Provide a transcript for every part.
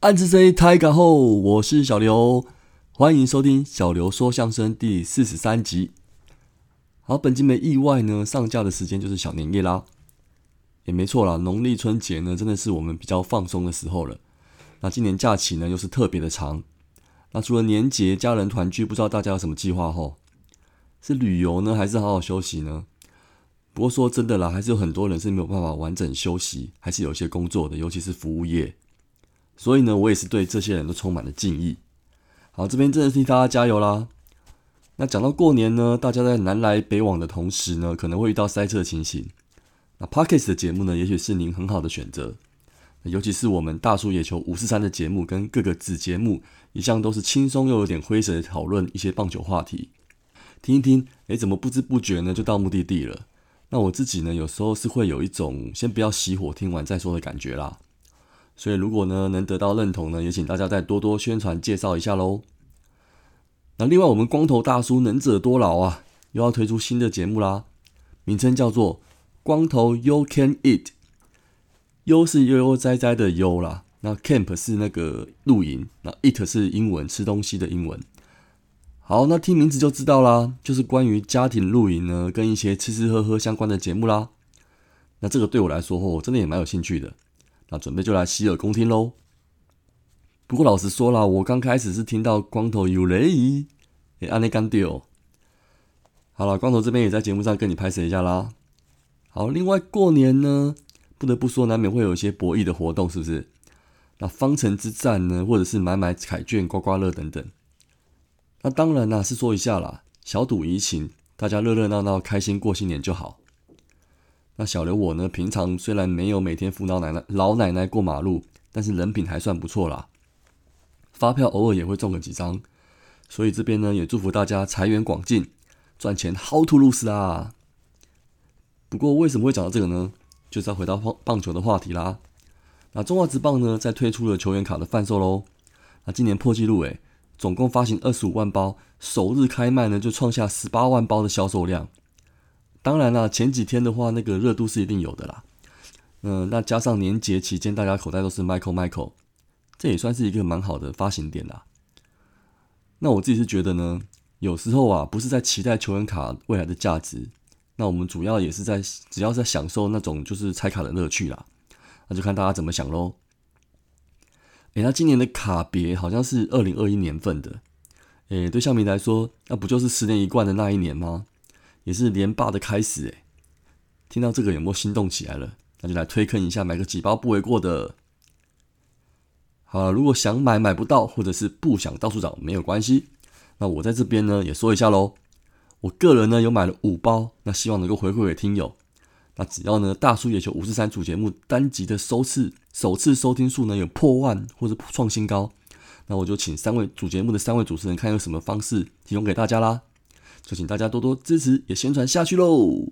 暗自 say 太感后，我是小刘，欢迎收听小刘说相声第四十三集。好，本集没意外呢，上架的时间就是小年夜啦，也没错啦，农历春节呢，真的是我们比较放松的时候了。那今年假期呢，又是特别的长。那除了年节家人团聚，不知道大家有什么计划？吼，是旅游呢，还是好好休息呢？不过说真的啦，还是有很多人是没有办法完整休息，还是有一些工作的，尤其是服务业。所以呢，我也是对这些人都充满了敬意。好，这边真的替大家加油啦。那讲到过年呢，大家在南来北往的同时呢，可能会遇到塞车的情形。那 Parkes 的节目呢，也许是您很好的选择。尤其是我们大叔野球五四三的节目跟各个子节目，一向都是轻松又有点诙谐的讨论一些棒球话题。听一听，诶，怎么不知不觉呢就到目的地了？那我自己呢，有时候是会有一种先不要熄火，听完再说的感觉啦。所以如果呢能得到认同呢，也请大家再多多宣传介绍一下喽。那另外，我们光头大叔能者多劳啊，又要推出新的节目啦，名称叫做《光头 You Can Eat》。悠是悠悠哉哉的悠啦，那 camp 是那个露营，那 eat 是英文吃东西的英文。好，那听名字就知道啦，就是关于家庭露营呢，跟一些吃吃喝喝相关的节目啦。那这个对我来说，哦，真的也蛮有兴趣的。那准备就来洗耳恭听喽。不过老实说啦，我刚开始是听到光头有雷，哎，安内干掉。好了，光头这边也在节目上跟你拍摄一下啦。好，另外过年呢。不得不说，难免会有一些博弈的活动，是不是？那方城之战呢，或者是买买彩券、刮刮乐等等。那当然啦，是说一下啦，小赌怡情，大家热热闹闹、开心过新年就好。那小刘我呢，平常虽然没有每天扶老奶奶、老奶奶过马路，但是人品还算不错啦。发票偶尔也会中个几张，所以这边呢，也祝福大家财源广进，赚钱好吐露丝啊。不过为什么会讲到这个呢？就是要回到棒棒球的话题啦。那中华职棒呢，在推出了球员卡的贩售喽。那今年破纪录诶，总共发行二十五万包，首日开卖呢就创下十八万包的销售量。当然啦，前几天的话，那个热度是一定有的啦。嗯，那加上年节期间，大家口袋都是 Michael Michael，这也算是一个蛮好的发行点啦。那我自己是觉得呢，有时候啊，不是在期待球员卡未来的价值。那我们主要也是在，只要在享受那种就是拆卡的乐趣啦，那就看大家怎么想喽。诶，那今年的卡别好像是二零二一年份的，诶，对象迷来说，那不就是十年一贯的那一年吗？也是连霸的开始诶。听到这个有没有心动起来了？那就来推坑一下，买个几包不为过的。好了，如果想买买不到，或者是不想到处找，没有关系。那我在这边呢也说一下喽。我个人呢有买了五包，那希望能够回馈给听友。那只要呢大叔野球五十三主节目单集的收次首次收听数呢有破万或者创新高，那我就请三位主节目的三位主持人看有什么方式提供给大家啦。就请大家多多支持，也宣传下去喽。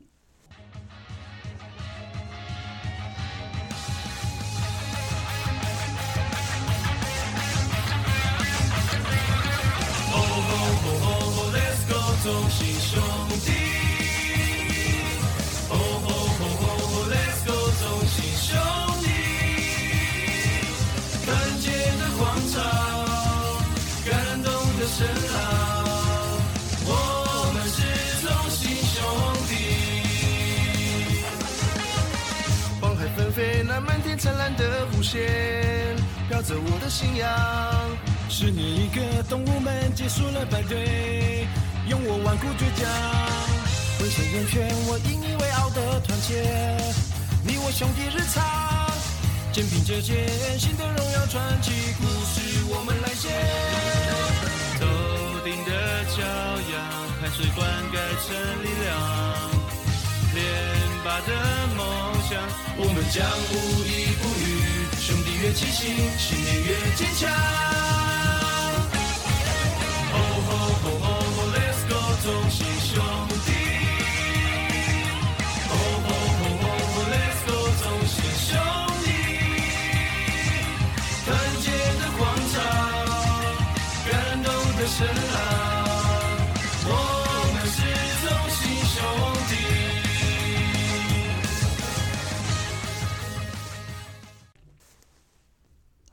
灿烂的弧线，飘着我的信仰。是你一个，动物们结束了排队，用我顽固倔强，浑身人权，我引以为傲的团结。你我兄弟日常，肩并着肩，新的荣耀传奇故事我们来写。头顶的骄阳，汗水灌溉成力量。的梦想，我们将无依不语。兄弟越齐心，信念越坚强。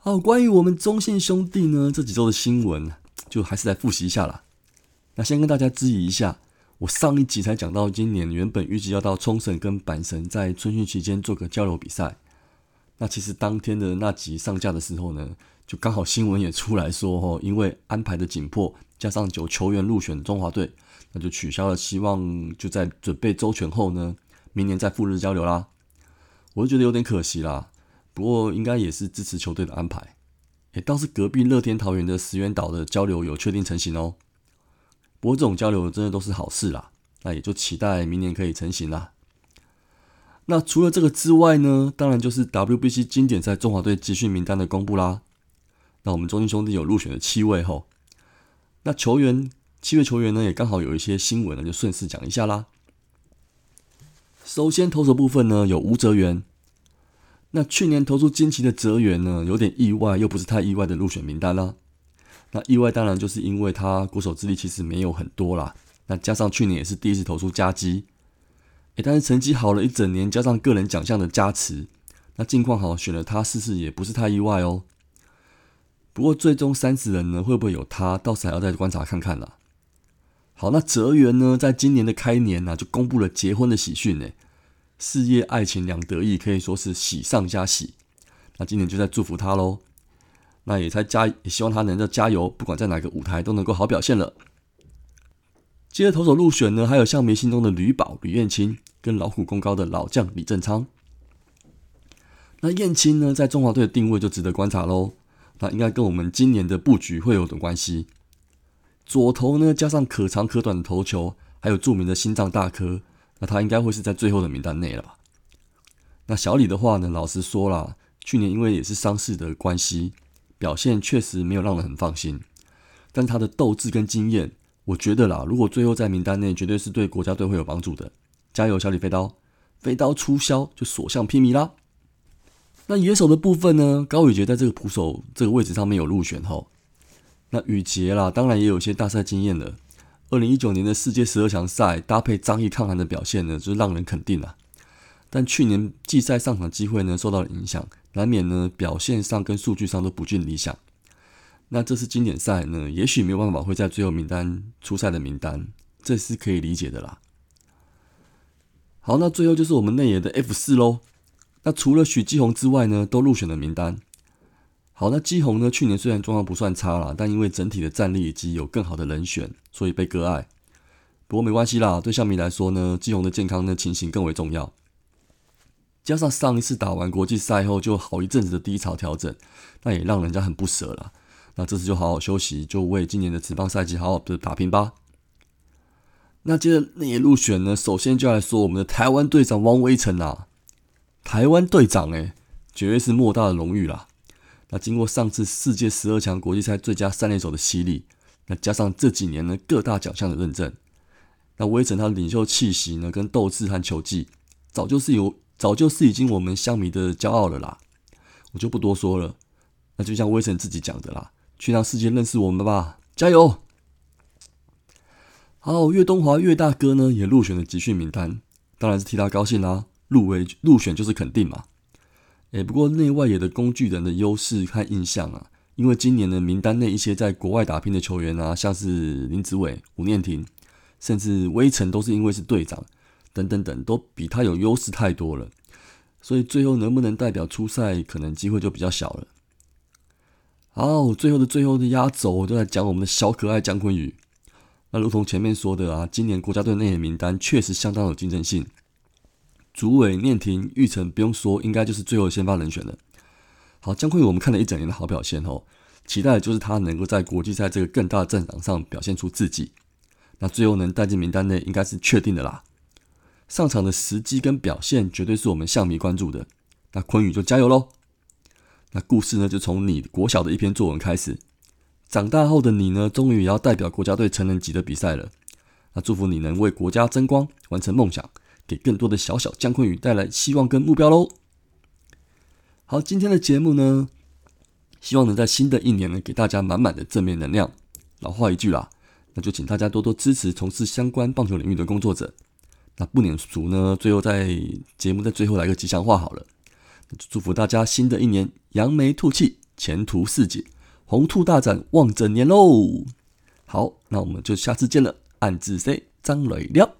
好，关于我们中信兄弟呢这几周的新闻，就还是来复习一下啦。那先跟大家质疑一下，我上一集才讲到，今年原本预计要到冲绳跟阪神在春训期间做个交流比赛。那其实当天的那集上架的时候呢，就刚好新闻也出来说，哦，因为安排的紧迫，加上有球员入选中华队，那就取消了，希望就在准备周全后呢，明年再赴日交流啦。我就觉得有点可惜啦，不过应该也是支持球队的安排。也倒是隔壁乐天桃园的石原岛的交流有确定成型哦。不过这种交流真的都是好事啦，那也就期待明年可以成型啦。那除了这个之外呢，当然就是 WBC 经典赛中华队集训名单的公布啦。那我们中心兄弟有入选的七位吼，那球员七位球员呢，也刚好有一些新闻呢，就顺势讲一下啦。首先投手部分呢，有吴哲源。那去年投出惊奇的哲源呢，有点意外又不是太意外的入选名单啦。那意外当然就是因为他国手之力其实没有很多啦，那加上去年也是第一次投出加击。诶，但是成绩好了一整年，加上个人奖项的加持，那近况好选了他试试也不是太意外哦。不过最终三十人呢，会不会有他，到时还要再观察看看啦。好，那泽源呢，在今年的开年呢，就公布了结婚的喜讯呢，事业爱情两得意，可以说是喜上加喜。那今年就在祝福他喽，那也在加，也希望他能够加油，不管在哪个舞台都能够好表现了。接着投手入选呢，还有像迷心中的吕宝、吕彦青，跟老虎功高的老将李正昌。那彦青呢，在中华队的定位就值得观察喽。那应该跟我们今年的布局会有点关系。左投呢，加上可长可短的投球，还有著名的心脏大颗，那他应该会是在最后的名单内了吧？那小李的话呢，老实说啦，去年因为也是伤势的关系，表现确实没有让人很放心。但他的斗志跟经验。我觉得啦，如果最后在名单内，绝对是对国家队会有帮助的。加油，小李飞刀，飞刀出鞘就所向披靡啦。那野手的部分呢？高宇杰在这个捕手这个位置上面有入选后，那宇杰啦，当然也有一些大赛经验了。二零一九年的世界十二强赛搭配张毅抗寒的表现呢，就是让人肯定了。但去年季赛上场机会呢受到了影响，难免呢表现上跟数据上都不尽理想。那这次经典赛呢，也许没有办法会在最后名单出赛的名单，这是可以理解的啦。好，那最后就是我们内野的 F 四喽。那除了许继宏之外呢，都入选了名单。好，那基宏呢，去年虽然状况不算差啦，但因为整体的战力以及有更好的人选，所以被割爱。不过没关系啦，对象迷来说呢，基宏的健康呢情形更为重要。加上上一次打完国际赛后就好一阵子的低潮调整，那也让人家很不舍了。那这次就好好休息，就为今年的职棒赛季好好的打拼吧。那接着那也入选呢，首先就来说我们的台湾队长汪威成啊，台湾队长诶，绝对是莫大的荣誉啦。那经过上次世界十二强国际赛最佳三垒手的洗礼，那加上这几年呢各大奖项的认证，那威臣他的领袖气息呢跟斗志和球技，早就是有，早就是已经我们乡迷的骄傲了啦。我就不多说了，那就像威臣自己讲的啦。去让世界认识我们吧，加油！好，岳东华岳大哥呢也入选了集训名单，当然是替他高兴啦。入围入选就是肯定嘛。哎，不过内外野的工具人的优势和印象啊，因为今年的名单内一些在国外打拼的球员啊，像是林子伟、吴念庭，甚至威城，都是因为是队长等等等，都比他有优势太多了。所以最后能不能代表出赛，可能机会就比较小了。好，最后的最后的压轴，就在讲我们的小可爱姜昆宇。那如同前面说的啊，今年国家队内野名单确实相当有竞争性。主委念庭、玉成不用说，应该就是最后先发人选了。好，姜昆宇我们看了一整年的好表现哦，期待的就是他能够在国际赛这个更大的战场上表现出自己。那最后能带进名单内，应该是确定的啦。上场的时机跟表现，绝对是我们象迷关注的。那昆宇就加油喽！那故事呢，就从你国小的一篇作文开始。长大后的你呢，终于也要代表国家队成人级的比赛了。那祝福你能为国家争光，完成梦想，给更多的小小姜昆宇带来希望跟目标喽。好，今天的节目呢，希望能在新的一年呢，给大家满满的正面能量。老话一句啦，那就请大家多多支持从事相关棒球领域的工作者。那不免俗呢，最后在节目的最后来个吉祥话好了。祝福大家新的一年扬眉吐气，前途似锦，红兔大展望整年喽！好，那我们就下次见了，暗自 say 张磊了。